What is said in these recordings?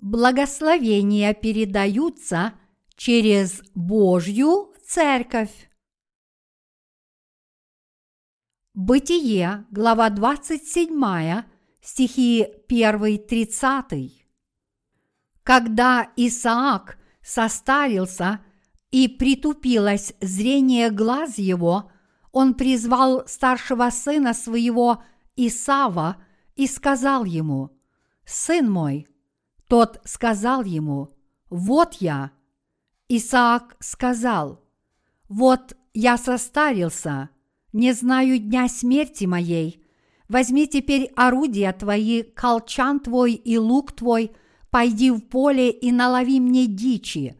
Благословения передаются через Божью Церковь. Бытие, глава 27, стихи 1-30. Когда Исаак состарился и притупилось зрение глаз его, он призвал старшего сына своего Исава и сказал ему, «Сын мой». Тот сказал ему, «Вот я». Исаак сказал, «Вот я состарился, не знаю дня смерти моей. Возьми теперь орудия твои, колчан твой и лук твой – пойди в поле и налови мне дичи,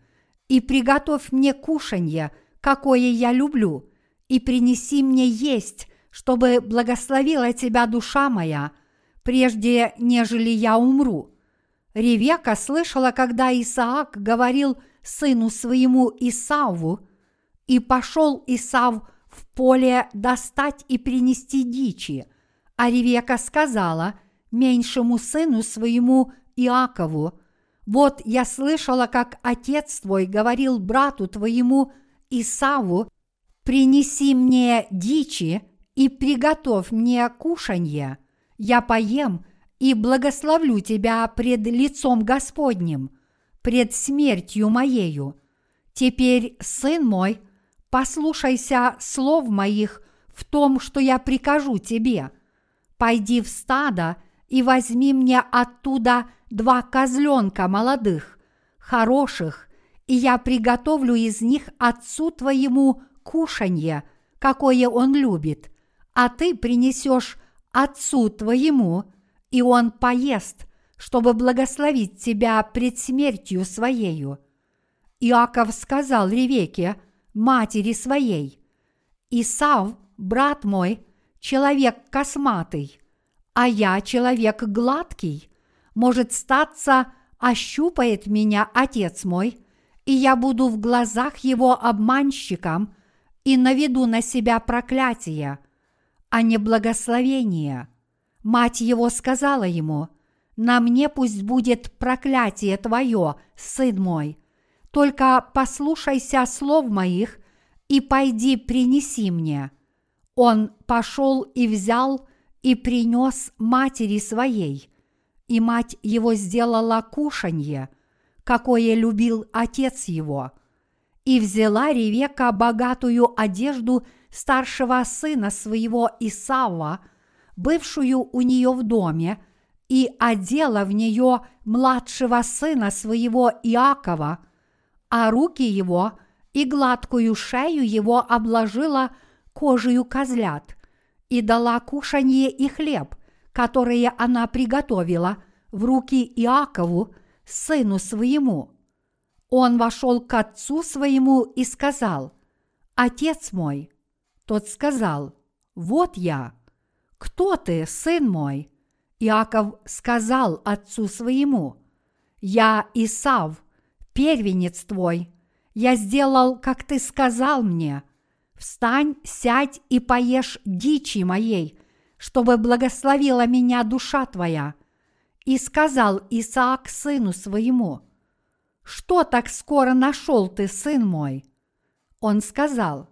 и приготовь мне кушанье, какое я люблю, и принеси мне есть, чтобы благословила тебя душа моя, прежде нежели я умру». Ревека слышала, когда Исаак говорил сыну своему Исаву, и пошел Исав в поле достать и принести дичи, а Ревека сказала меньшему сыну своему Иакову, «Вот я слышала, как отец твой говорил брату твоему Исаву, принеси мне дичи и приготовь мне кушанье, я поем и благословлю тебя пред лицом Господним, пред смертью моею. Теперь, сын мой, послушайся слов моих в том, что я прикажу тебе. Пойди в стадо и возьми мне оттуда два козленка молодых, хороших, и я приготовлю из них отцу твоему кушанье, какое он любит, а ты принесешь отцу твоему, и он поест, чтобы благословить тебя пред смертью своею. Иаков сказал Ревеке, матери своей, Исав, брат мой, человек косматый, а я человек гладкий, может статься, ощупает меня отец мой, и я буду в глазах его обманщиком и наведу на себя проклятие, а не благословение. Мать его сказала ему, «На мне пусть будет проклятие твое, сын мой, только послушайся слов моих и пойди принеси мне». Он пошел и взял и принес матери своей, и мать его сделала кушанье, какое любил отец его, и взяла Ревека богатую одежду старшего сына своего Исава, бывшую у нее в доме, и одела в нее младшего сына своего Иакова, а руки его и гладкую шею его обложила кожею козлят, и дала кушанье и хлеб, которые она приготовила, в руки Иакову, сыну своему. Он вошел к отцу своему и сказал, «Отец мой». Тот сказал, «Вот я». «Кто ты, сын мой?» Иаков сказал отцу своему, «Я Исав, первенец твой. Я сделал, как ты сказал мне. Встань, сядь и поешь дичи моей, чтобы благословила меня душа твоя. И сказал Исаак сыну своему, «Что так скоро нашел ты, сын мой?» Он сказал,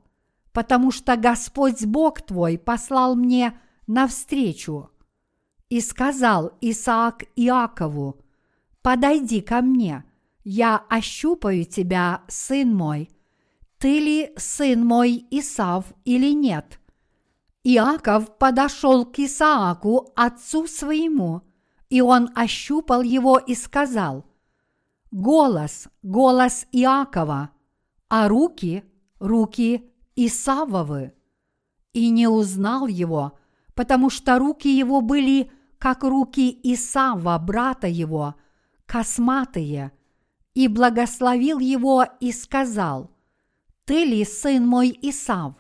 «Потому что Господь Бог твой послал мне навстречу». И сказал Исаак Иакову, «Подойди ко мне, я ощупаю тебя, сын мой, ты ли сын мой Исав или нет?» Иаков подошел к Исааку, отцу своему, и он ощупал его и сказал, «Голос, голос Иакова, а руки, руки Исавовы». И не узнал его, потому что руки его были, как руки Исава, брата его, косматые, и благословил его и сказал, «Ты ли сын мой Исав?»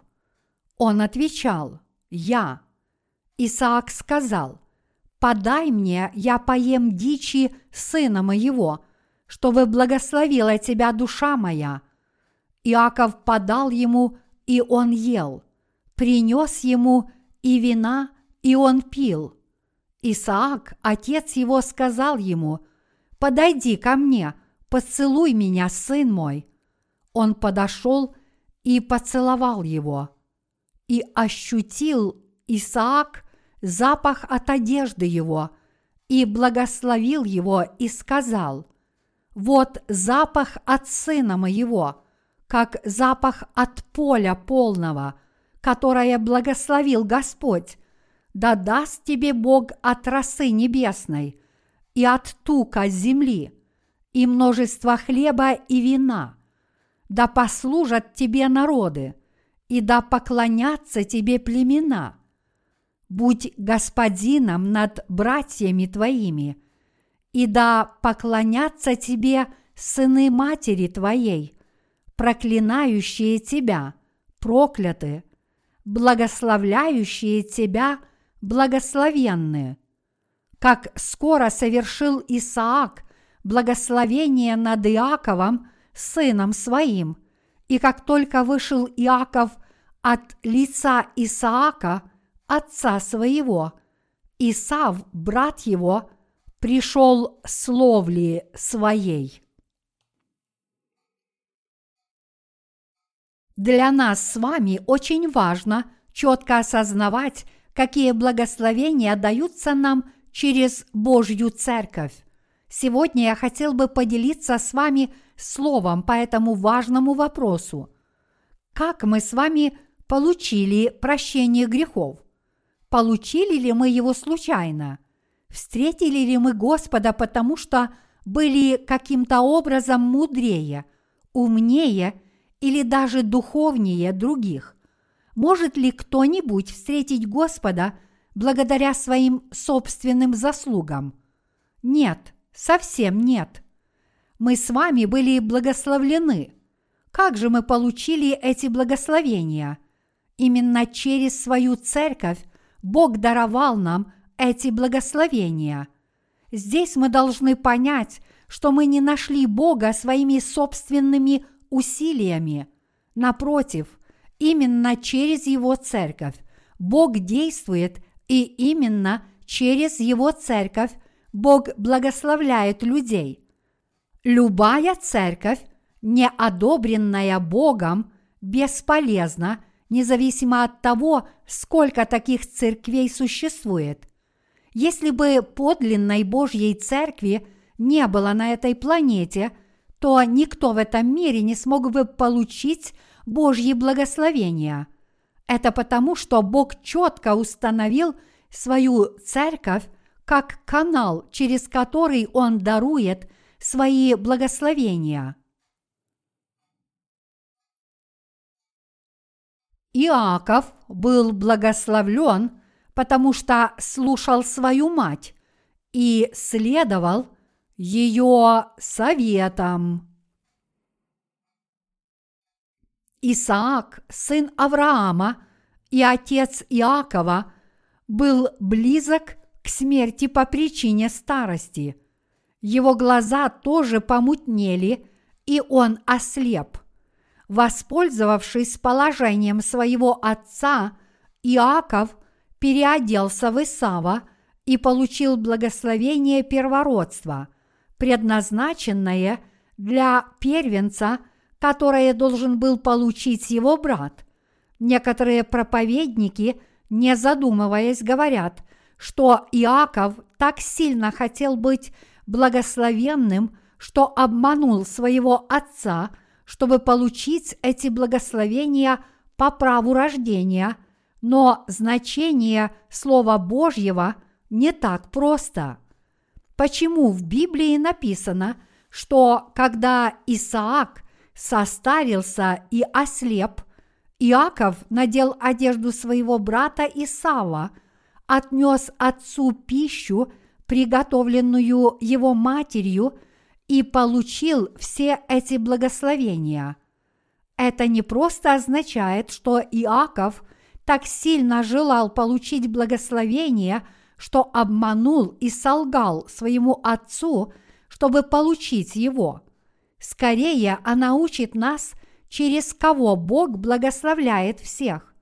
Он отвечал, я. Исаак сказал, подай мне, я поем дичи сына моего, чтобы благословила тебя душа моя. Иаков подал ему, и он ел, принес ему и вина, и он пил. Исаак, отец его, сказал ему, подойди ко мне, поцелуй меня, сын мой. Он подошел и поцеловал его. И ощутил Исаак запах от одежды его, и благословил его и сказал, «Вот запах от сына моего, как запах от поля полного, которое благословил Господь, да даст тебе Бог от росы небесной и от тука земли, и множество хлеба и вина. Да послужат тебе народы, и да поклонятся тебе племена. Будь господином над братьями твоими, и да поклонятся тебе сыны матери твоей, проклинающие тебя, прокляты, благословляющие тебя – благословенны. Как скоро совершил Исаак благословение над Иаковом, сыном своим, и как только вышел Иаков от лица Исаака, отца своего, Исав, брат его, пришел с ловли своей. Для нас с вами очень важно четко осознавать какие благословения даются нам через Божью Церковь. Сегодня я хотел бы поделиться с вами словом по этому важному вопросу. Как мы с вами получили прощение грехов? Получили ли мы его случайно? Встретили ли мы Господа, потому что были каким-то образом мудрее, умнее или даже духовнее других? Может ли кто-нибудь встретить Господа благодаря своим собственным заслугам? Нет, совсем нет. Мы с вами были благословлены. Как же мы получили эти благословения? Именно через свою церковь Бог даровал нам эти благословения. Здесь мы должны понять, что мы не нашли Бога своими собственными усилиями. Напротив, Именно через Его церковь Бог действует, и именно через Его церковь Бог благословляет людей. Любая церковь, не одобренная Богом, бесполезна, независимо от того, сколько таких церквей существует. Если бы подлинной Божьей церкви не было на этой планете, то никто в этом мире не смог бы получить Божьи благословения. Это потому, что Бог четко установил свою церковь как канал, через который Он дарует свои благословения. Иаков был благословлен, потому что слушал свою мать и следовал ее советам. Исаак, сын Авраама и отец Иакова, был близок к смерти по причине старости. Его глаза тоже помутнели, и он ослеп. Воспользовавшись положением своего отца, Иаков переоделся в Исава и получил благословение первородства, предназначенное для первенца – которое должен был получить его брат. Некоторые проповедники, не задумываясь, говорят, что Иаков так сильно хотел быть благословенным, что обманул своего отца, чтобы получить эти благословения по праву рождения, но значение Слова Божьего не так просто. Почему в Библии написано, что когда Исаак состарился и ослеп, Иаков надел одежду своего брата Исава, отнес отцу пищу, приготовленную его матерью, и получил все эти благословения. Это не просто означает, что Иаков так сильно желал получить благословение, что обманул и солгал своему отцу, чтобы получить его – Скорее она учит нас, через кого Бог благословляет всех.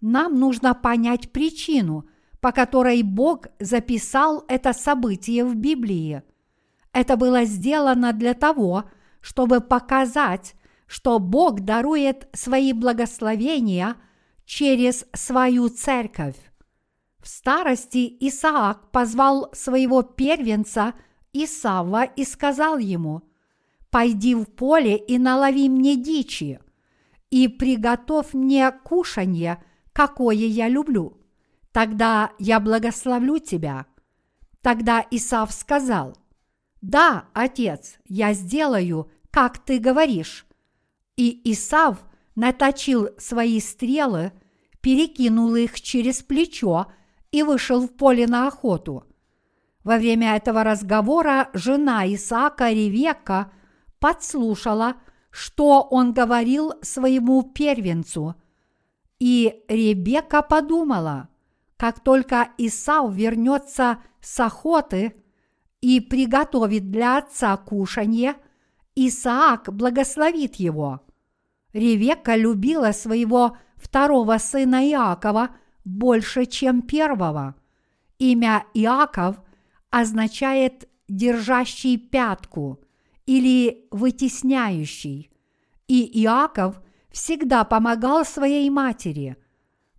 Нам нужно понять причину, по которой Бог записал это событие в Библии. Это было сделано для того, чтобы показать, что Бог дарует свои благословения через свою церковь. В старости Исаак позвал своего первенца Исава и сказал ему, «Пойди в поле и налови мне дичи, и приготовь мне кушанье, какое я люблю. Тогда я благословлю тебя». Тогда Исав сказал, «Да, отец, я сделаю, как ты говоришь». И Исав наточил свои стрелы, перекинул их через плечо и вышел в поле на охоту. Во время этого разговора жена Исаака Ревека подслушала, что он говорил своему первенцу. И Ребекка подумала, как только Исав вернется с охоты и приготовит для отца кушанье, Исаак благословит его. Ревекка любила своего второго сына Иакова больше, чем первого. Имя Иаков означает «держащий пятку» или «вытесняющий», и Иаков всегда помогал своей матери,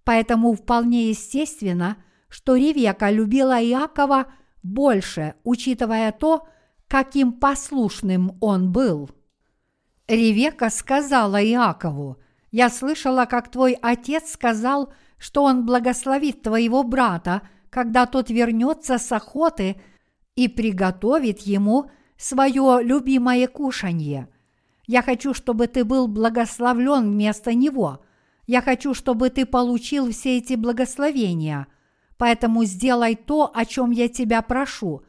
поэтому вполне естественно, что Ревека любила Иакова больше, учитывая то, каким послушным он был. Ревека сказала Иакову, «Я слышала, как твой отец сказал, что он благословит твоего брата, когда тот вернется с охоты и приготовит ему свое любимое кушанье. Я хочу, чтобы ты был благословлен вместо него. Я хочу, чтобы ты получил все эти благословения. Поэтому сделай то, о чем я тебя прошу».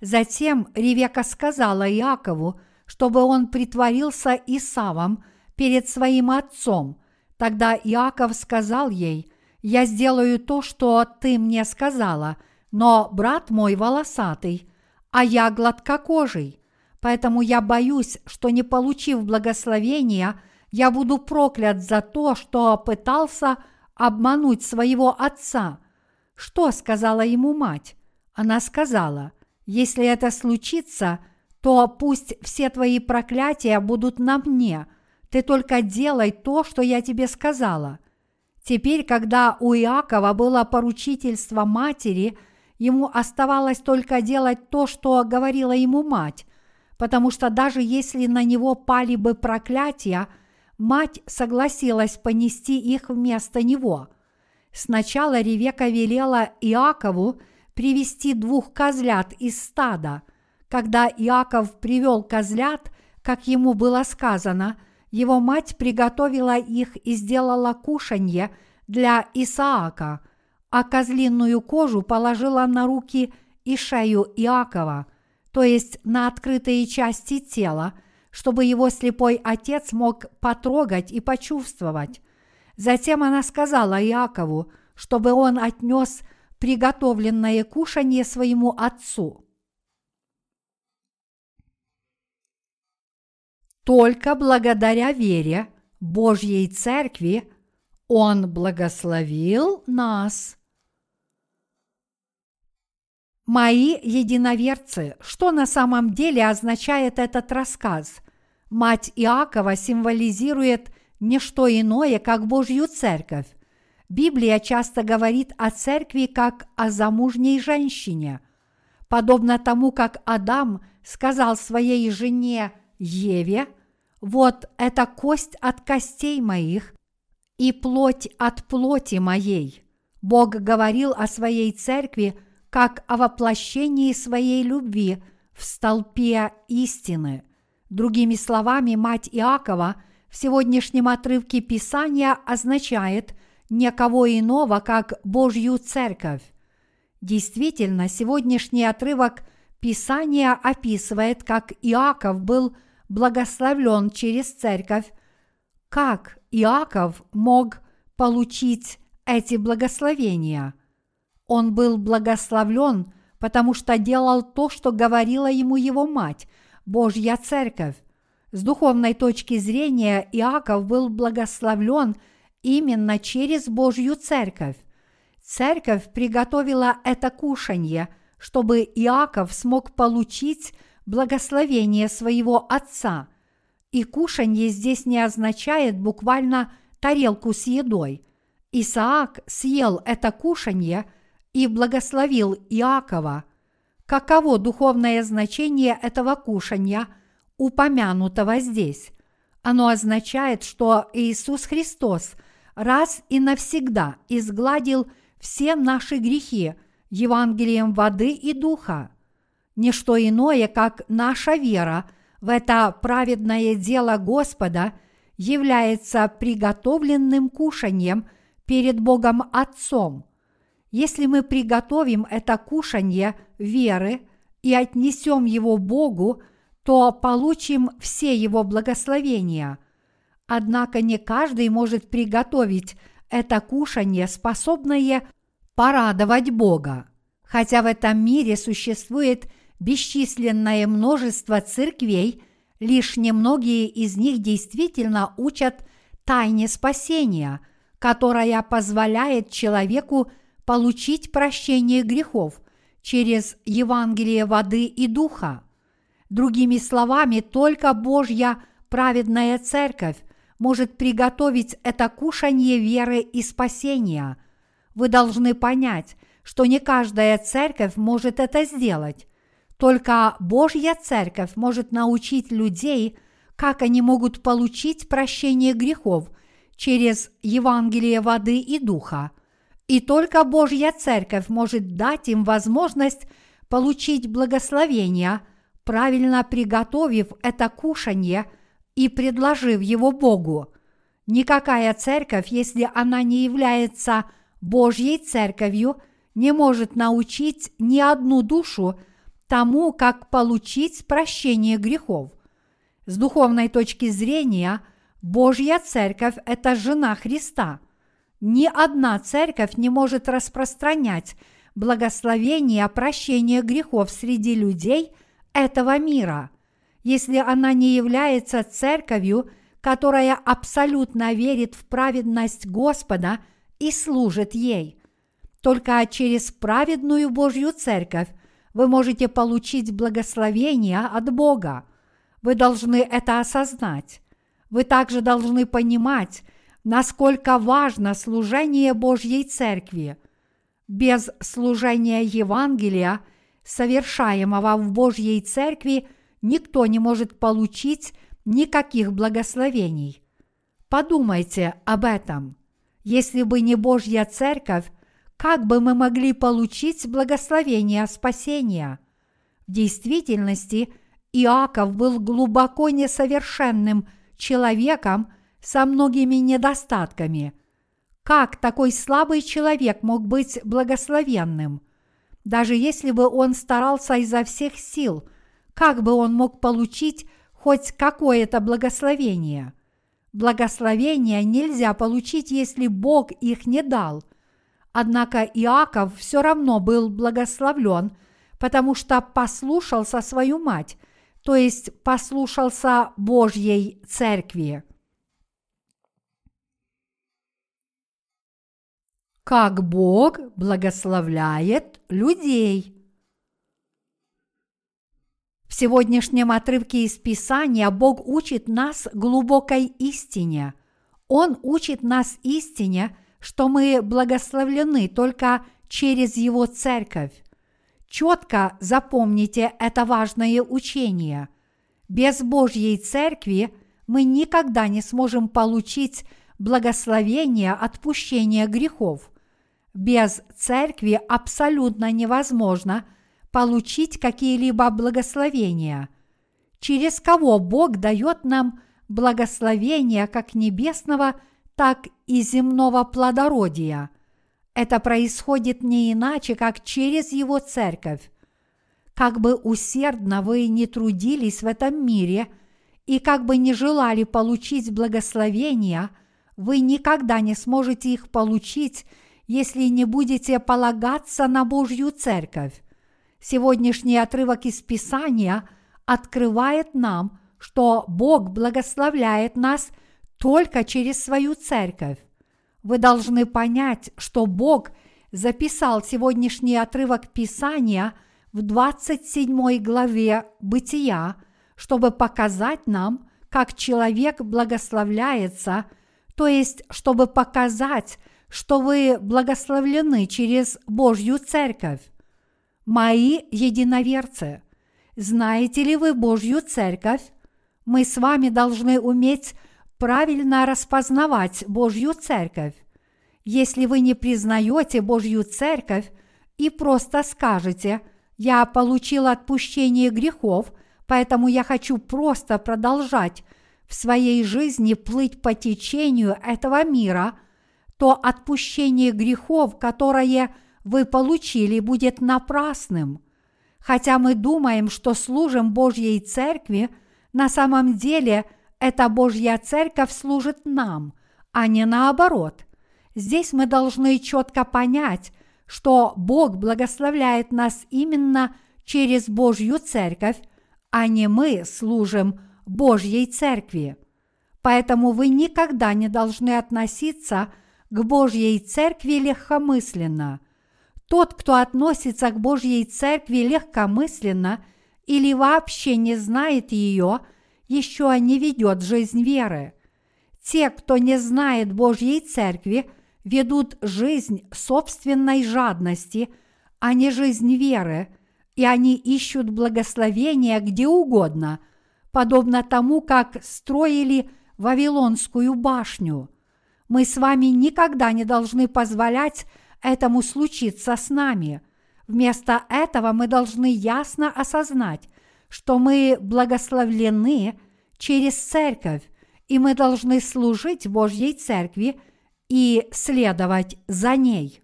Затем Ревека сказала Иакову, чтобы он притворился Исавом перед своим отцом. Тогда Иаков сказал ей, «Я сделаю то, что ты мне сказала, но брат мой волосатый, а я гладкокожий, поэтому я боюсь, что не получив благословения, я буду проклят за то, что пытался обмануть своего отца». Что сказала ему мать? Она сказала, «Если это случится, – то пусть все твои проклятия будут на мне. Ты только делай то, что я тебе сказала. Теперь, когда у Иакова было поручительство матери, ему оставалось только делать то, что говорила ему мать, потому что даже если на него пали бы проклятия, мать согласилась понести их вместо него. Сначала Ревека велела Иакову привести двух козлят из стада – когда Иаков привел козлят, как ему было сказано, его мать приготовила их и сделала кушанье для Исаака, а козлиную кожу положила на руки и шею Иакова, то есть на открытые части тела, чтобы его слепой отец мог потрогать и почувствовать. Затем она сказала Иакову, чтобы он отнес приготовленное кушанье своему отцу. Только благодаря вере Божьей Церкви Он благословил нас. Мои единоверцы, что на самом деле означает этот рассказ? Мать Иакова символизирует не что иное, как Божью Церковь. Библия часто говорит о церкви как о замужней женщине. Подобно тому, как Адам сказал своей жене Еве, вот это кость от костей моих и плоть от плоти моей. Бог говорил о своей церкви как о воплощении своей любви в столпе истины. Другими словами, мать Иакова в сегодняшнем отрывке Писания означает никого иного, как Божью церковь. Действительно, сегодняшний отрывок Писания описывает, как Иаков был – благословлен через церковь, как Иаков мог получить эти благословения? Он был благословлен, потому что делал то, что говорила ему его мать, Божья церковь. С духовной точки зрения Иаков был благословлен именно через Божью церковь. Церковь приготовила это кушанье, чтобы Иаков смог получить благословение своего отца. И кушанье здесь не означает буквально тарелку с едой. Исаак съел это кушанье и благословил Иакова. Каково духовное значение этого кушанья, упомянутого здесь? Оно означает, что Иисус Христос раз и навсегда изгладил все наши грехи Евангелием воды и духа. Ничто иное, как наша вера в это праведное дело Господа является приготовленным кушанием перед Богом Отцом. Если мы приготовим это кушанье веры и отнесем его Богу, то получим все его благословения. Однако не каждый может приготовить это кушанье, способное порадовать Бога. Хотя в этом мире существует бесчисленное множество церквей, лишь немногие из них действительно учат тайне спасения, которая позволяет человеку получить прощение грехов через Евангелие воды и духа. Другими словами, только Божья праведная церковь может приготовить это кушанье веры и спасения. Вы должны понять, что не каждая церковь может это сделать. Только Божья Церковь может научить людей, как они могут получить прощение грехов через Евангелие воды и духа. И только Божья Церковь может дать им возможность получить благословение, правильно приготовив это кушанье и предложив его Богу. Никакая церковь, если она не является Божьей церковью, не может научить ни одну душу – тому, как получить прощение грехов. С духовной точки зрения, Божья церковь – это жена Христа. Ни одна церковь не может распространять благословение прощения грехов среди людей этого мира, если она не является церковью, которая абсолютно верит в праведность Господа и служит ей. Только через праведную Божью церковь вы можете получить благословение от Бога. Вы должны это осознать. Вы также должны понимать, насколько важно служение Божьей Церкви. Без служения Евангелия, совершаемого в Божьей Церкви, никто не может получить никаких благословений. Подумайте об этом. Если бы не Божья Церковь, как бы мы могли получить благословение спасения? В действительности Иаков был глубоко несовершенным человеком со многими недостатками. Как такой слабый человек мог быть благословенным? Даже если бы он старался изо всех сил, как бы он мог получить хоть какое-то благословение? Благословения нельзя получить, если Бог их не дал – Однако Иаков все равно был благословлен, потому что послушался свою мать, то есть послушался Божьей церкви. Как Бог благословляет людей. В сегодняшнем отрывке из Писания Бог учит нас глубокой истине. Он учит нас истине – что мы благословлены только через Его церковь. Четко запомните это важное учение. Без Божьей церкви мы никогда не сможем получить благословение отпущения грехов. Без церкви абсолютно невозможно получить какие-либо благословения. Через кого Бог дает нам благословение как небесного, так и земного плодородия. Это происходит не иначе, как через Его церковь. Как бы усердно вы не трудились в этом мире и как бы не желали получить благословения, вы никогда не сможете их получить, если не будете полагаться на Божью церковь. Сегодняшний отрывок из Писания открывает нам, что Бог благословляет нас – только через свою церковь. Вы должны понять, что Бог записал сегодняшний отрывок Писания в 27 главе Бытия, чтобы показать нам, как человек благословляется, то есть чтобы показать, что вы благословлены через Божью Церковь. Мои единоверцы, знаете ли вы Божью Церковь? Мы с вами должны уметь правильно распознавать Божью Церковь. Если вы не признаете Божью Церковь и просто скажете «Я получил отпущение грехов, поэтому я хочу просто продолжать в своей жизни плыть по течению этого мира», то отпущение грехов, которое вы получили, будет напрасным. Хотя мы думаем, что служим Божьей Церкви, на самом деле эта Божья Церковь служит нам, а не наоборот. Здесь мы должны четко понять, что Бог благословляет нас именно через Божью Церковь, а не мы служим Божьей Церкви. Поэтому вы никогда не должны относиться к Божьей Церкви легкомысленно. Тот, кто относится к Божьей Церкви легкомысленно или вообще не знает ее, еще не ведет жизнь веры. Те, кто не знает Божьей Церкви, ведут жизнь собственной жадности, а не жизнь веры, и они ищут благословения где угодно, подобно тому, как строили Вавилонскую башню. Мы с вами никогда не должны позволять этому случиться с нами. Вместо этого мы должны ясно осознать, что мы благословлены через церковь, и мы должны служить Божьей церкви и следовать за ней.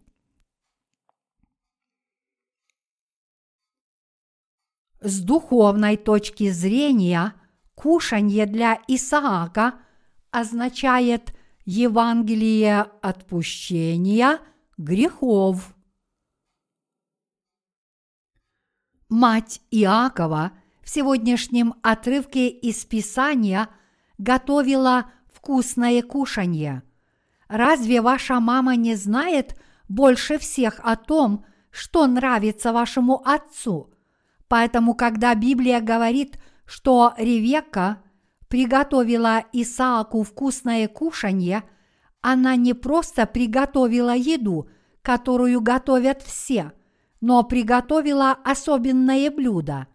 С духовной точки зрения кушанье для Исаака означает Евангелие отпущения – грехов. Мать Иакова в сегодняшнем отрывке из Писания готовила вкусное кушанье. Разве ваша мама не знает больше всех о том, что нравится вашему отцу? Поэтому, когда Библия говорит, что Ревекка приготовила Исааку вкусное кушанье – она не просто приготовила еду, которую готовят все, но приготовила особенное блюдо.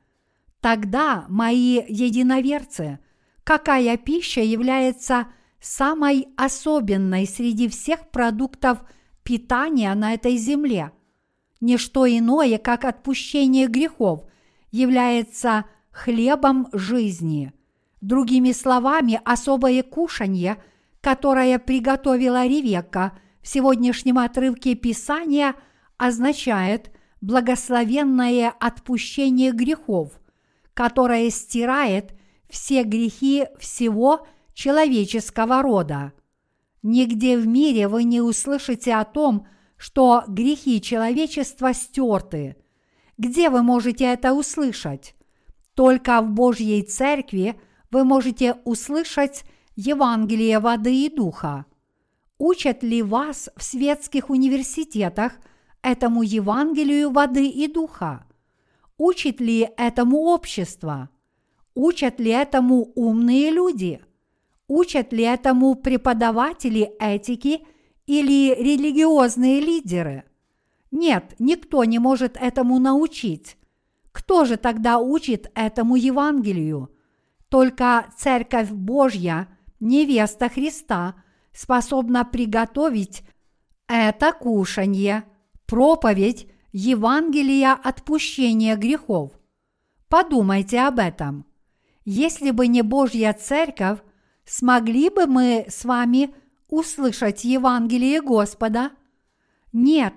Тогда, мои единоверцы, какая пища является самой особенной среди всех продуктов питания на этой земле? Ничто иное, как отпущение грехов, является хлебом жизни. Другими словами, особое кушанье – которое приготовила Ревекка в сегодняшнем отрывке Писания, означает благословенное отпущение грехов, которое стирает все грехи всего человеческого рода. Нигде в мире вы не услышите о том, что грехи человечества стерты. Где вы можете это услышать? Только в Божьей Церкви вы можете услышать Евангелие воды и духа? Учат ли вас в светских университетах этому Евангелию воды и духа? Учит ли этому общество? Учат ли этому умные люди? Учат ли этому преподаватели этики или религиозные лидеры? Нет, никто не может этому научить. Кто же тогда учит этому Евангелию? Только Церковь Божья – невеста Христа способна приготовить это кушанье, проповедь Евангелия отпущения грехов. Подумайте об этом. Если бы не Божья Церковь, смогли бы мы с вами услышать Евангелие Господа? Нет,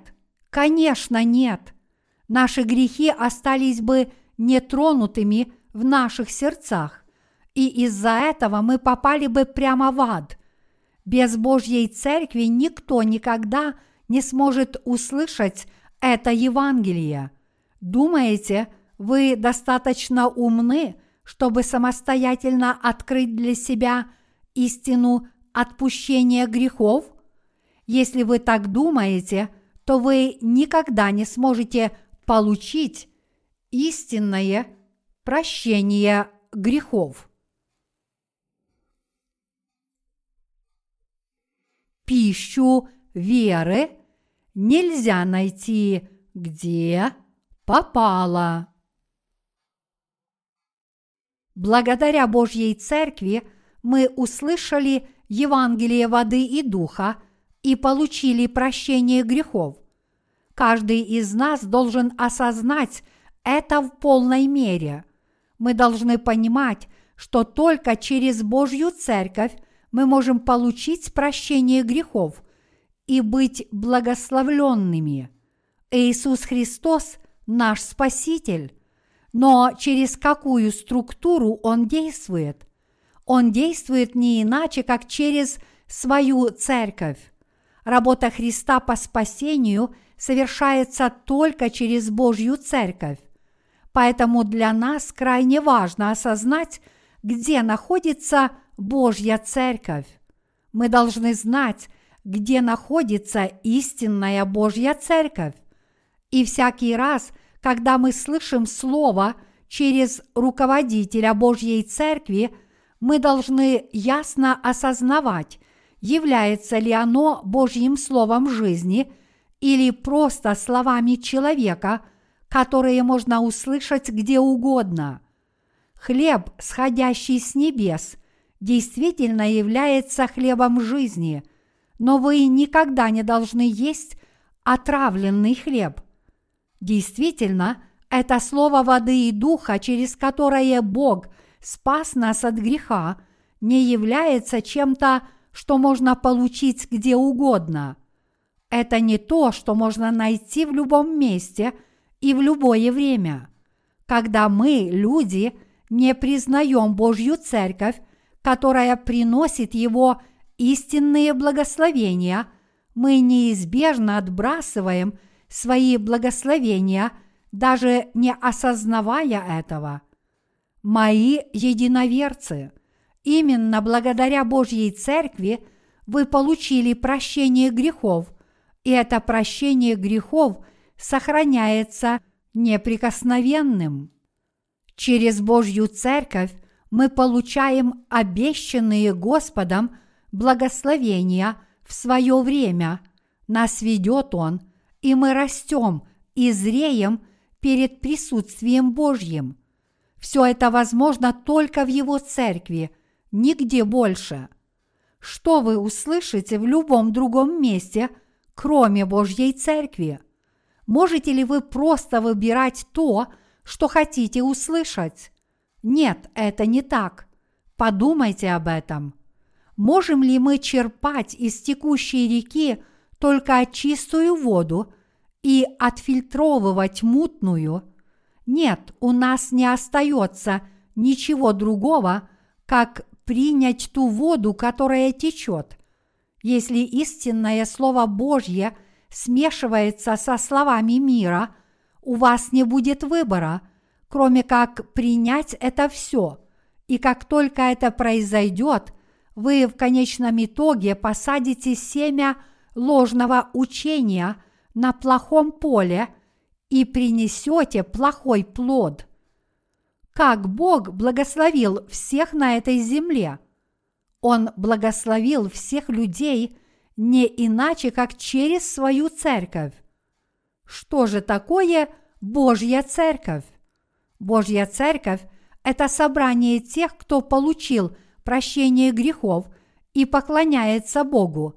конечно, нет. Наши грехи остались бы нетронутыми в наших сердцах и из-за этого мы попали бы прямо в ад. Без Божьей Церкви никто никогда не сможет услышать это Евангелие. Думаете, вы достаточно умны, чтобы самостоятельно открыть для себя истину отпущения грехов? Если вы так думаете, то вы никогда не сможете получить истинное прощение грехов. Пищу веры нельзя найти где попало. Благодаря Божьей Церкви мы услышали Евангелие воды и духа и получили прощение грехов. Каждый из нас должен осознать это в полной мере. Мы должны понимать, что только через Божью Церковь мы можем получить прощение грехов и быть благословленными. Иисус Христос – наш Спаситель. Но через какую структуру Он действует? Он действует не иначе, как через свою церковь. Работа Христа по спасению совершается только через Божью церковь. Поэтому для нас крайне важно осознать, где находится Божья церковь. Мы должны знать, где находится истинная Божья церковь. И всякий раз, когда мы слышим Слово через руководителя Божьей церкви, мы должны ясно осознавать, является ли оно Божьим Словом жизни или просто словами человека, которые можно услышать где угодно. Хлеб, сходящий с небес, действительно является хлебом жизни, но вы никогда не должны есть отравленный хлеб. Действительно, это слово воды и духа, через которое Бог спас нас от греха, не является чем-то, что можно получить где угодно. Это не то, что можно найти в любом месте и в любое время. Когда мы, люди, не признаем Божью Церковь, которая приносит Его истинные благословения, мы неизбежно отбрасываем свои благословения, даже не осознавая этого. Мои единоверцы – Именно благодаря Божьей Церкви вы получили прощение грехов, и это прощение грехов сохраняется неприкосновенным. Через Божью Церковь мы получаем обещанные Господом благословения в свое время. Нас ведет Он, и мы растем и зреем перед присутствием Божьим. Все это возможно только в Его Церкви – нигде больше. Что вы услышите в любом другом месте, кроме Божьей Церкви? Можете ли вы просто выбирать то, что хотите услышать? Нет, это не так. Подумайте об этом. Можем ли мы черпать из текущей реки только чистую воду и отфильтровывать мутную? Нет, у нас не остается ничего другого, как принять ту воду, которая течет. Если истинное Слово Божье смешивается со словами мира, у вас не будет выбора, кроме как принять это все. И как только это произойдет, вы в конечном итоге посадите семя ложного учения на плохом поле и принесете плохой плод – как Бог благословил всех на этой земле. Он благословил всех людей не иначе, как через свою церковь. Что же такое Божья церковь? Божья церковь – это собрание тех, кто получил прощение грехов и поклоняется Богу.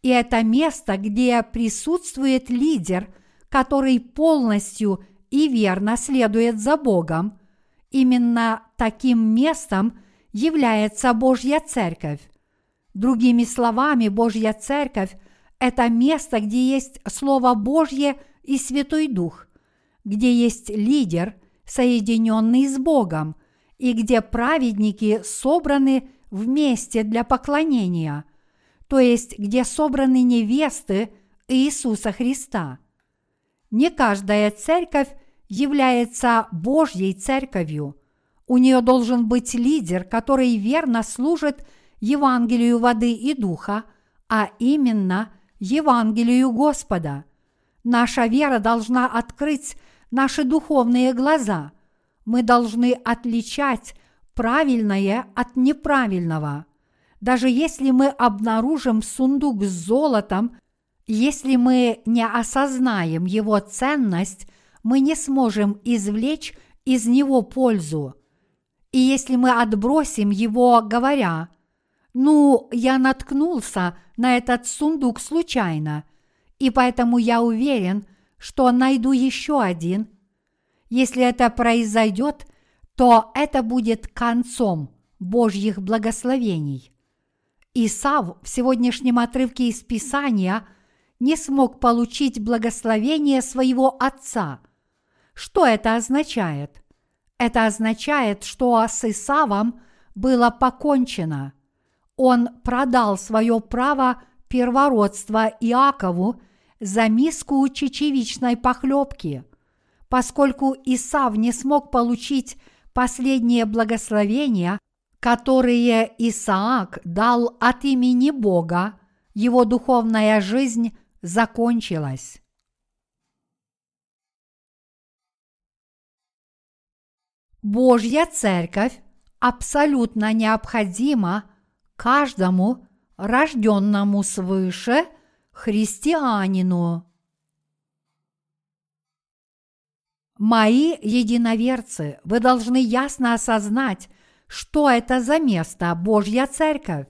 И это место, где присутствует лидер, который полностью и верно следует за Богом – Именно таким местом является Божья Церковь. Другими словами, Божья Церковь – это место, где есть Слово Божье и Святой Дух, где есть лидер, соединенный с Богом, и где праведники собраны вместе для поклонения, то есть где собраны невесты Иисуса Христа. Не каждая церковь является Божьей церковью. У нее должен быть лидер, который верно служит Евангелию воды и духа, а именно Евангелию Господа. Наша вера должна открыть наши духовные глаза. Мы должны отличать правильное от неправильного. Даже если мы обнаружим сундук с золотом, если мы не осознаем его ценность, мы не сможем извлечь из него пользу. И если мы отбросим его, говоря, «Ну, я наткнулся на этот сундук случайно, и поэтому я уверен, что найду еще один», если это произойдет, то это будет концом Божьих благословений. Исав в сегодняшнем отрывке из Писания не смог получить благословение своего отца. Что это означает? Это означает, что с Исавом было покончено. Он продал свое право первородства Иакову за миску чечевичной похлебки. Поскольку Исав не смог получить последние благословения, которые Исаак дал от имени Бога, его духовная жизнь закончилась. Божья Церковь абсолютно необходима каждому рожденному свыше христианину. Мои единоверцы, вы должны ясно осознать, что это за место Божья Церковь.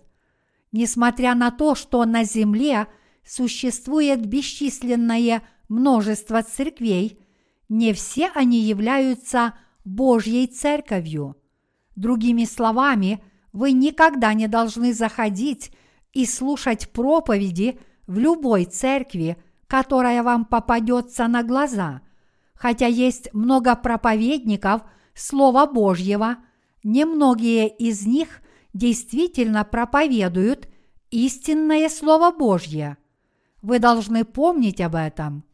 Несмотря на то, что на земле существует бесчисленное множество церквей, не все они являются Божьей Церковью. Другими словами, вы никогда не должны заходить и слушать проповеди в любой церкви, которая вам попадется на глаза – Хотя есть много проповедников Слова Божьего, немногие из них действительно проповедуют истинное Слово Божье. Вы должны помнить об этом.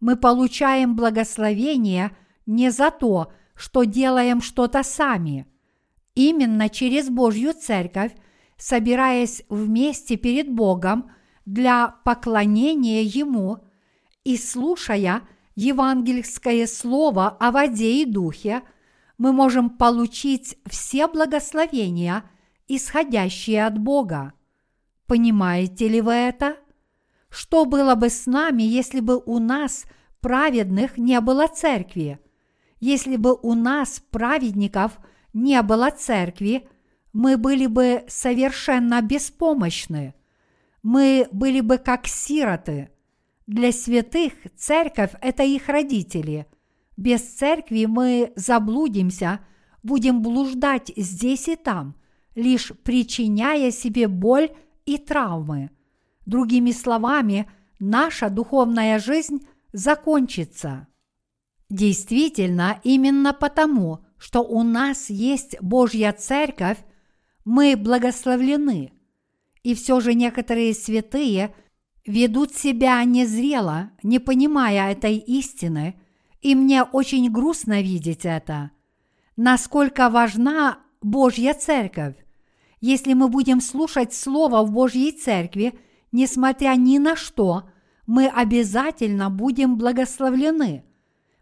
Мы получаем благословение не за то, что делаем что-то сами. Именно через Божью Церковь, собираясь вместе перед Богом для поклонения Ему и слушая – евангельское слово о воде и духе, мы можем получить все благословения, исходящие от Бога. Понимаете ли вы это? Что было бы с нами, если бы у нас праведных не было церкви? Если бы у нас праведников не было церкви, мы были бы совершенно беспомощны. Мы были бы как сироты – для святых церковь – это их родители. Без церкви мы заблудимся, будем блуждать здесь и там, лишь причиняя себе боль и травмы. Другими словами, наша духовная жизнь закончится. Действительно, именно потому, что у нас есть Божья Церковь, мы благословлены. И все же некоторые святые – ведут себя незрело, не понимая этой истины, и мне очень грустно видеть это. Насколько важна Божья Церковь. Если мы будем слушать Слово в Божьей Церкви, несмотря ни на что, мы обязательно будем благословлены.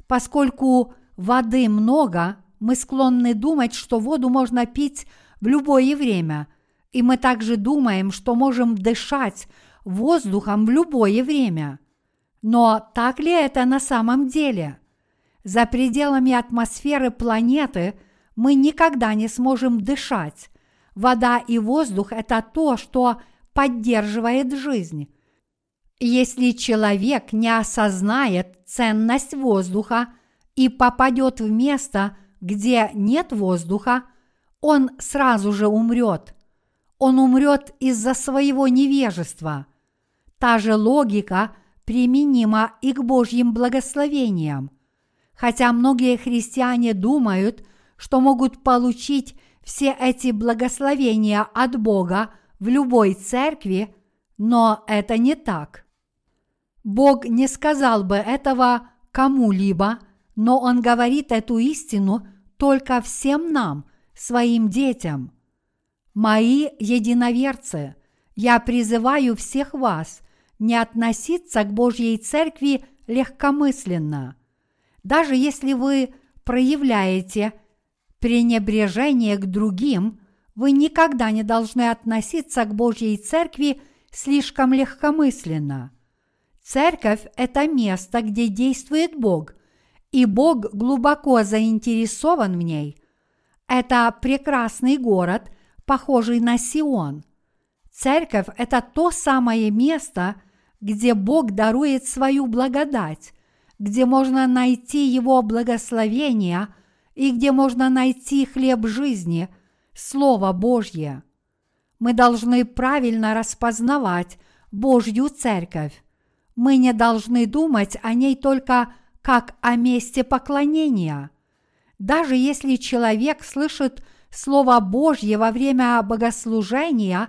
Поскольку воды много, мы склонны думать, что воду можно пить в любое время, и мы также думаем, что можем дышать воздухом в любое время. Но так ли это на самом деле? За пределами атмосферы планеты мы никогда не сможем дышать. Вода и воздух – это то, что поддерживает жизнь. Если человек не осознает ценность воздуха и попадет в место, где нет воздуха, он сразу же умрет. Он умрет из-за своего невежества – Та же логика применима и к Божьим благословениям. Хотя многие христиане думают, что могут получить все эти благословения от Бога в любой церкви, но это не так. Бог не сказал бы этого кому-либо, но Он говорит эту истину только всем нам, своим детям. Мои единоверцы, я призываю всех вас не относиться к Божьей Церкви легкомысленно. Даже если вы проявляете пренебрежение к другим, вы никогда не должны относиться к Божьей Церкви слишком легкомысленно. Церковь – это место, где действует Бог, и Бог глубоко заинтересован в ней. Это прекрасный город, похожий на Сион. Церковь – это то самое место, где Бог дарует свою благодать, где можно найти Его благословение и где можно найти хлеб жизни, Слово Божье. Мы должны правильно распознавать Божью Церковь. Мы не должны думать о ней только как о месте поклонения. Даже если человек слышит Слово Божье во время богослужения,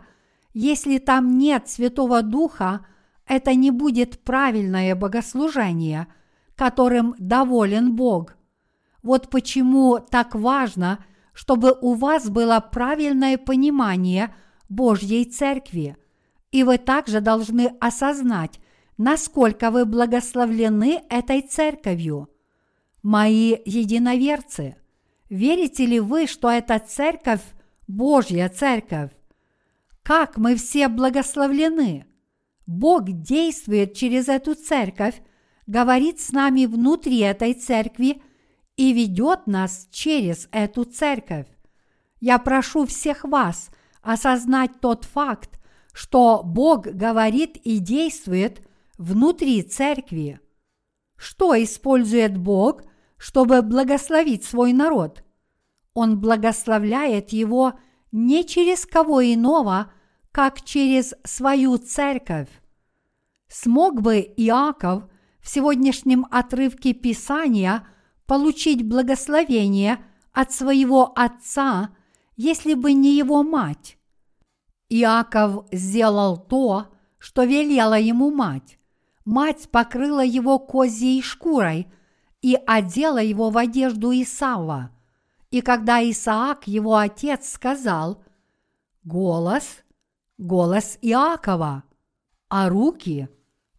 если там нет Святого Духа, это не будет правильное богослужение, которым доволен Бог. Вот почему так важно, чтобы у вас было правильное понимание Божьей Церкви, и вы также должны осознать, насколько вы благословлены этой Церковью. Мои единоверцы – Верите ли вы, что эта церковь – Божья церковь? Как мы все благословлены! Бог действует через эту церковь, говорит с нами внутри этой церкви и ведет нас через эту церковь. Я прошу всех вас осознать тот факт, что Бог говорит и действует внутри церкви. Что использует Бог – чтобы благословить свой народ. Он благословляет его не через кого иного, как через свою церковь. Смог бы Иаков в сегодняшнем отрывке Писания получить благословение от своего отца, если бы не его мать? Иаков сделал то, что велела ему мать. Мать покрыла его козьей шкурой – и одела его в одежду Исава. И когда Исаак, его отец, сказал «Голос, голос Иакова, а руки,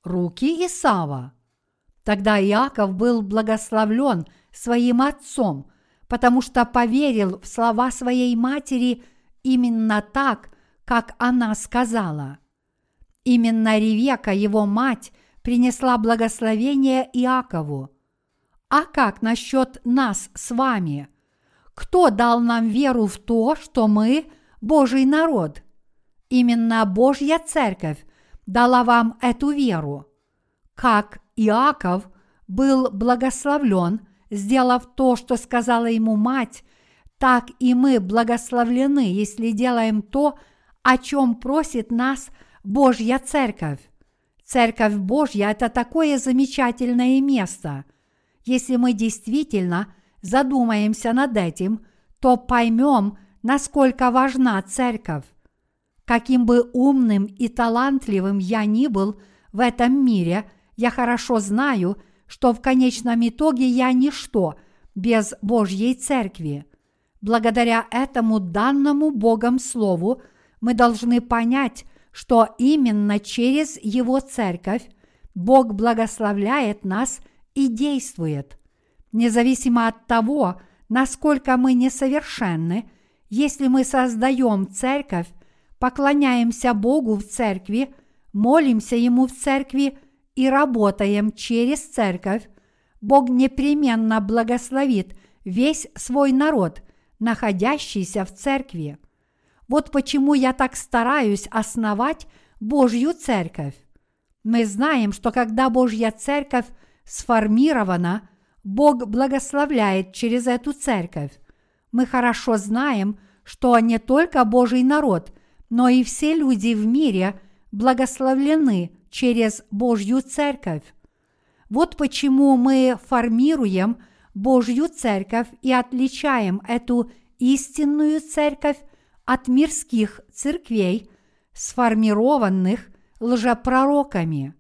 руки Исава», тогда Иаков был благословлен своим отцом, потому что поверил в слова своей матери именно так, как она сказала. Именно Ревека, его мать, принесла благословение Иакову – а как насчет нас с вами? Кто дал нам веру в то, что мы Божий народ? Именно Божья Церковь дала вам эту веру. Как Иаков был благословлен, сделав то, что сказала ему мать, так и мы благословлены, если делаем то, о чем просит нас Божья Церковь. Церковь Божья – это такое замечательное место – если мы действительно задумаемся над этим, то поймем, насколько важна церковь. Каким бы умным и талантливым я ни был в этом мире, я хорошо знаю, что в конечном итоге я ничто без Божьей Церкви. Благодаря этому данному Богом Слову мы должны понять, что именно через Его Церковь Бог благословляет нас – и действует. Независимо от того, насколько мы несовершенны, если мы создаем церковь, поклоняемся Богу в церкви, молимся Ему в церкви и работаем через церковь, Бог непременно благословит весь свой народ, находящийся в церкви. Вот почему я так стараюсь основать Божью церковь. Мы знаем, что когда Божья церковь сформирована, Бог благословляет через эту церковь. Мы хорошо знаем, что не только Божий народ, но и все люди в мире благословлены через Божью церковь. Вот почему мы формируем Божью церковь и отличаем эту истинную церковь от мирских церквей, сформированных лжепророками.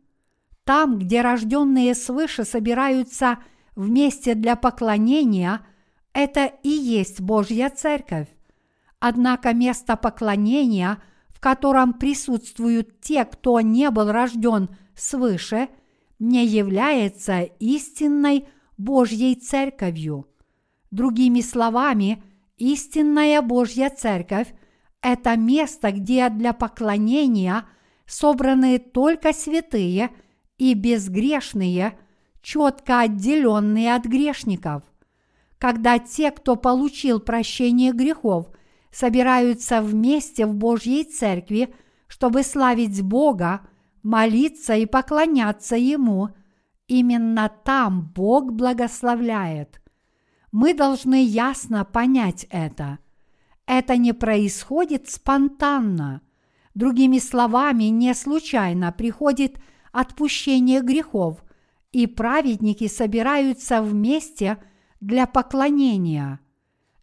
Там, где рожденные свыше собираются вместе для поклонения, это и есть Божья Церковь. Однако место поклонения, в котором присутствуют те, кто не был рожден свыше, не является истинной Божьей Церковью. Другими словами, истинная Божья Церковь – это место, где для поклонения собраны только святые и безгрешные, четко отделенные от грешников. Когда те, кто получил прощение грехов, собираются вместе в Божьей Церкви, чтобы славить Бога, молиться и поклоняться Ему, именно там Бог благословляет. Мы должны ясно понять это. Это не происходит спонтанно. Другими словами, не случайно приходит отпущение грехов, и праведники собираются вместе для поклонения.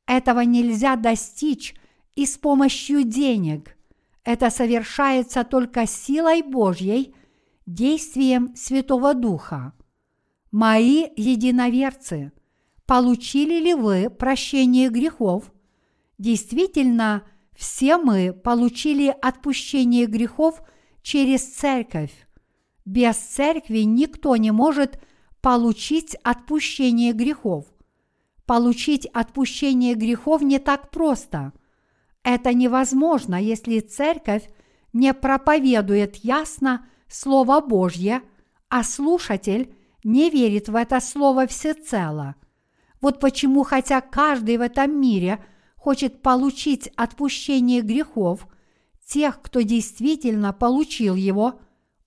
Этого нельзя достичь и с помощью денег. Это совершается только силой Божьей, действием Святого Духа. Мои единоверцы, получили ли вы прощение грехов? Действительно, все мы получили отпущение грехов через церковь. Без церкви никто не может получить отпущение грехов. Получить отпущение грехов не так просто – это невозможно, если церковь не проповедует ясно Слово Божье, а слушатель не верит в это Слово всецело. Вот почему, хотя каждый в этом мире хочет получить отпущение грехов, тех, кто действительно получил его,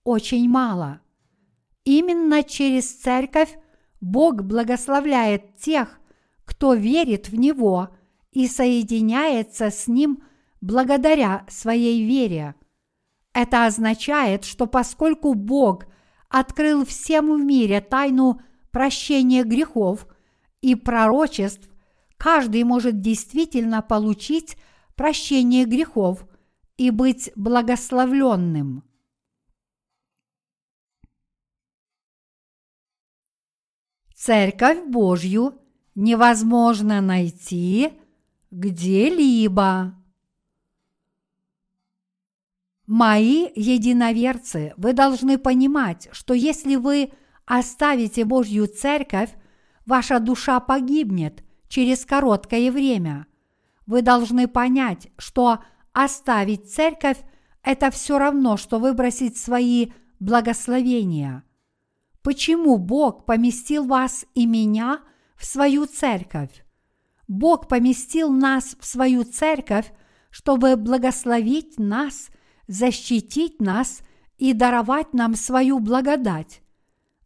очень мало. Именно через церковь Бог благословляет тех, кто верит в Него – и соединяется с Ним благодаря своей вере. Это означает, что поскольку Бог открыл всем в мире тайну прощения грехов и пророчеств, каждый может действительно получить прощение грехов и быть благословленным. Церковь Божью невозможно найти где-либо. Мои единоверцы, вы должны понимать, что если вы оставите Божью церковь, ваша душа погибнет через короткое время. Вы должны понять, что оставить церковь – это все равно, что выбросить свои благословения. Почему Бог поместил вас и меня в свою церковь? Бог поместил нас в свою церковь, чтобы благословить нас, защитить нас и даровать нам свою благодать.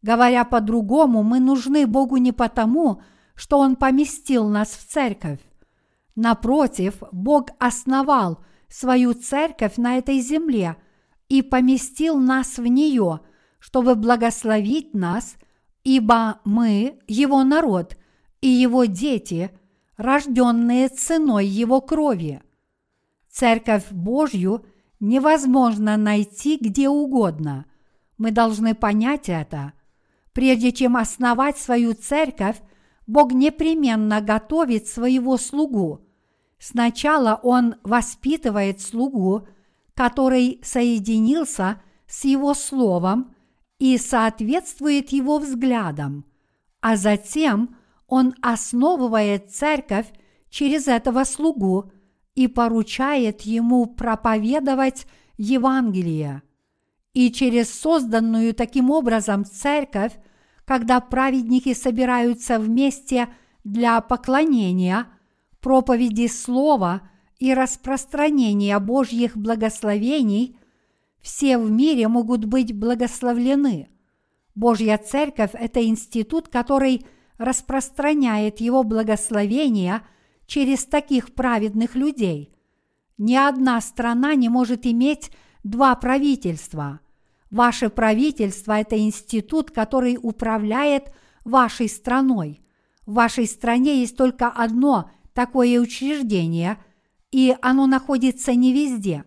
Говоря по-другому, мы нужны Богу не потому, что Он поместил нас в церковь. Напротив, Бог основал свою церковь на этой земле и поместил нас в нее, чтобы благословить нас, ибо мы, Его народ и Его дети – рожденные ценой Его крови. Церковь Божью невозможно найти где угодно. Мы должны понять это. Прежде чем основать свою церковь, Бог непременно готовит своего слугу. Сначала Он воспитывает слугу, который соединился с Его Словом и соответствует Его взглядам, а затем – он основывает церковь через этого слугу и поручает ему проповедовать Евангелие. И через созданную таким образом церковь, когда праведники собираются вместе для поклонения, проповеди Слова и распространения Божьих благословений, все в мире могут быть благословлены. Божья церковь – это институт, который – распространяет Его благословения через таких праведных людей. Ни одна страна не может иметь два правительства. Ваше правительство – это институт, который управляет вашей страной. В вашей стране есть только одно такое учреждение, и оно находится не везде.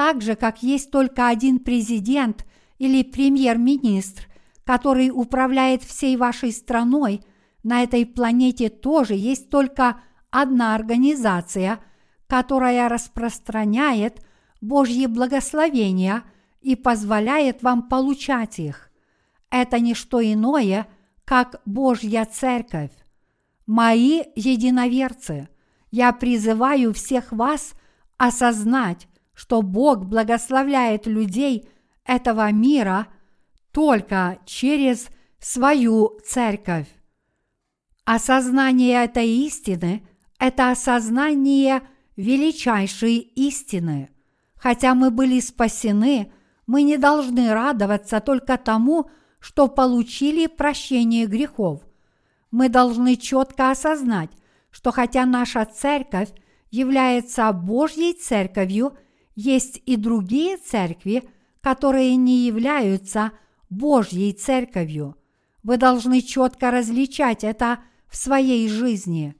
Так же, как есть только один президент или премьер-министр, который управляет всей вашей страной, на этой планете тоже есть только одна организация, которая распространяет Божьи благословения и позволяет вам получать их. Это не что иное, как Божья Церковь. Мои единоверцы, я призываю всех вас осознать, что Бог благословляет людей этого мира только через свою церковь. Осознание этой истины – это осознание величайшей истины. Хотя мы были спасены, мы не должны радоваться только тому, что получили прощение грехов. Мы должны четко осознать, что хотя наша церковь является Божьей церковью, есть и другие церкви, которые не являются Божьей церковью. Вы должны четко различать это в своей жизни.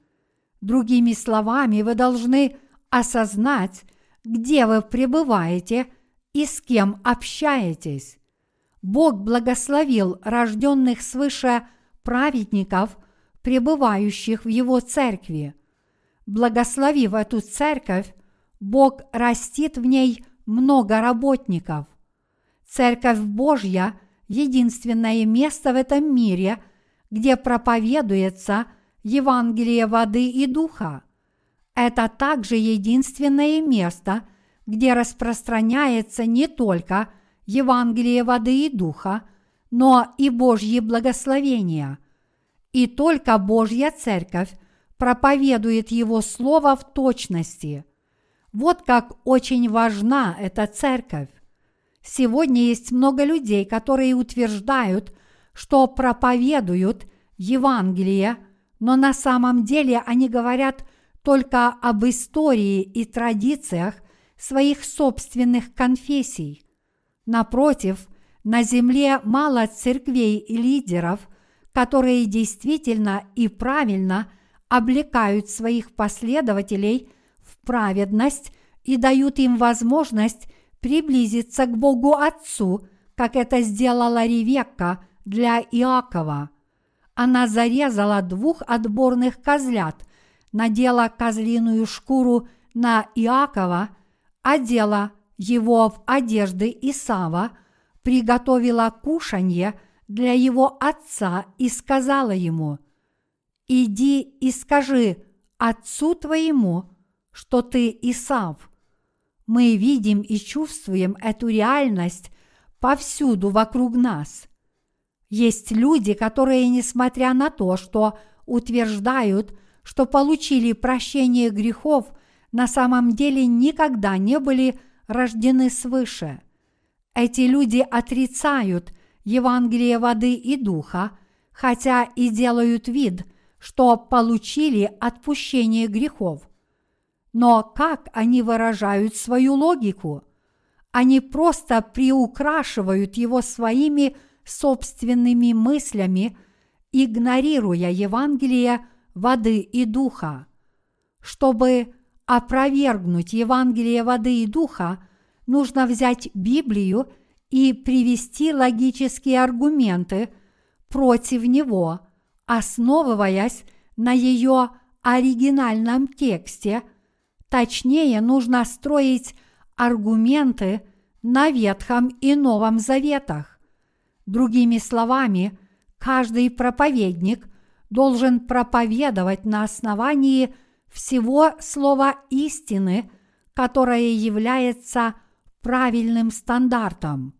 Другими словами, вы должны осознать, где вы пребываете и с кем общаетесь. Бог благословил рожденных свыше праведников, пребывающих в Его церкви. Благословив эту церковь, Бог растит в ней много работников. Церковь Божья – единственное место в этом мире, где проповедуется Евангелие воды и духа. Это также единственное место, где распространяется не только Евангелие воды и духа, но и Божьи благословения. И только Божья Церковь проповедует Его Слово в точности. Вот как очень важна эта Церковь. Сегодня есть много людей, которые утверждают, что проповедуют Евангелие, но на самом деле они говорят только об истории и традициях своих собственных конфессий. Напротив, на земле мало церквей и лидеров, которые действительно и правильно облекают своих последователей праведность и дают им возможность приблизиться к Богу Отцу, как это сделала Ревекка для Иакова. Она зарезала двух отборных козлят, надела козлиную шкуру на Иакова, одела его в одежды Исава, приготовила кушанье для его отца и сказала ему, «Иди и скажи отцу твоему, что ты Исав». Мы видим и чувствуем эту реальность повсюду вокруг нас. Есть люди, которые, несмотря на то, что утверждают, что получили прощение грехов, на самом деле никогда не были рождены свыше. Эти люди отрицают Евангелие воды и духа, хотя и делают вид, что получили отпущение грехов. Но как они выражают свою логику? Они просто приукрашивают его своими собственными мыслями, игнорируя Евангелие воды и духа. Чтобы опровергнуть Евангелие воды и духа, нужно взять Библию и привести логические аргументы против него, основываясь на ее оригинальном тексте – Точнее, нужно строить аргументы на Ветхом и Новом Заветах. Другими словами, каждый проповедник должен проповедовать на основании всего слова истины, которое является правильным стандартом.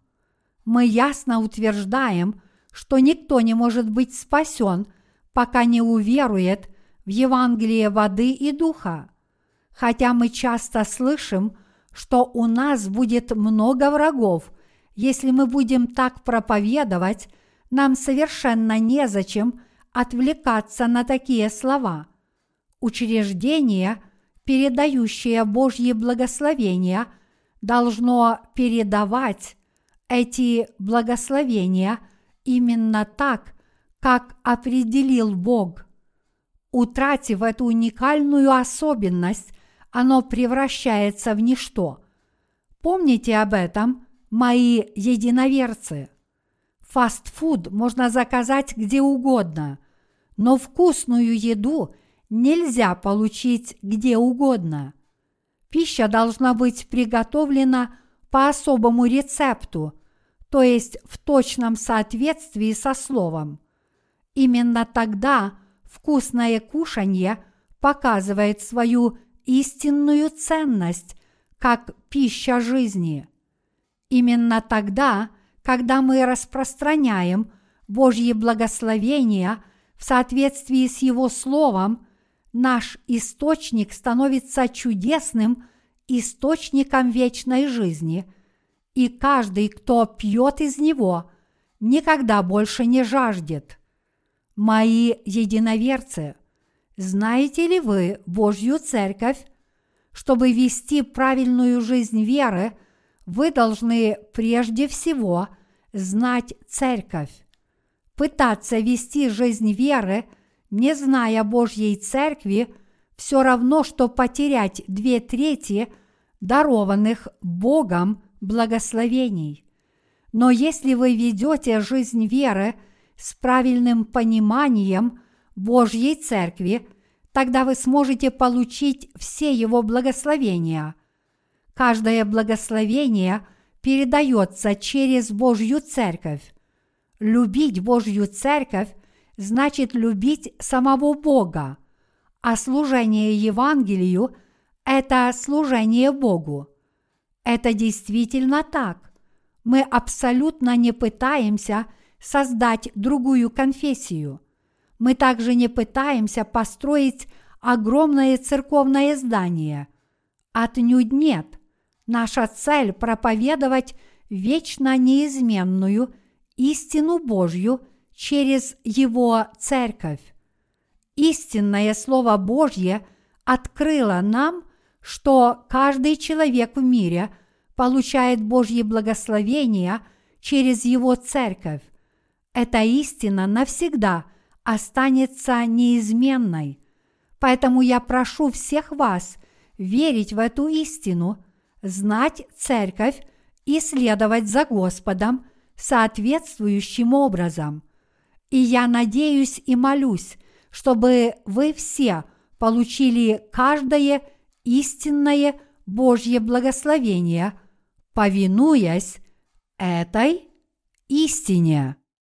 Мы ясно утверждаем, что никто не может быть спасен, пока не уверует в Евангелие воды и духа хотя мы часто слышим, что у нас будет много врагов, если мы будем так проповедовать, нам совершенно незачем отвлекаться на такие слова. Учреждение, передающее Божьи благословения, должно передавать эти благословения именно так, как определил Бог. Утратив эту уникальную особенность, оно превращается в ничто. Помните об этом, мои единоверцы. Фастфуд можно заказать где угодно, но вкусную еду нельзя получить где угодно. Пища должна быть приготовлена по особому рецепту, то есть в точном соответствии со словом. Именно тогда вкусное кушанье показывает свою истинную ценность как пища жизни. Именно тогда, когда мы распространяем Божьи благословения в соответствии с Его Словом, наш источник становится чудесным источником вечной жизни, и каждый, кто пьет из него, никогда больше не жаждет. Мои единоверцы, знаете ли вы Божью Церковь, чтобы вести правильную жизнь веры, вы должны прежде всего знать церковь. Пытаться вести жизнь веры, не зная Божьей церкви, все равно, что потерять две трети дарованных Богом благословений. Но если вы ведете жизнь веры с правильным пониманием Божьей церкви – тогда вы сможете получить все его благословения. Каждое благословение передается через Божью Церковь. Любить Божью Церковь значит любить самого Бога, а служение Евангелию – это служение Богу. Это действительно так. Мы абсолютно не пытаемся создать другую конфессию – мы также не пытаемся построить огромное церковное здание. Отнюдь нет. Наша цель – проповедовать вечно неизменную истину Божью через Его церковь. Истинное Слово Божье открыло нам, что каждый человек в мире получает Божье благословение через Его церковь. Эта истина навсегда – останется неизменной. Поэтому я прошу всех вас верить в эту истину, знать церковь и следовать за Господом соответствующим образом. И я надеюсь и молюсь, чтобы вы все получили каждое истинное Божье благословение, повинуясь этой истине.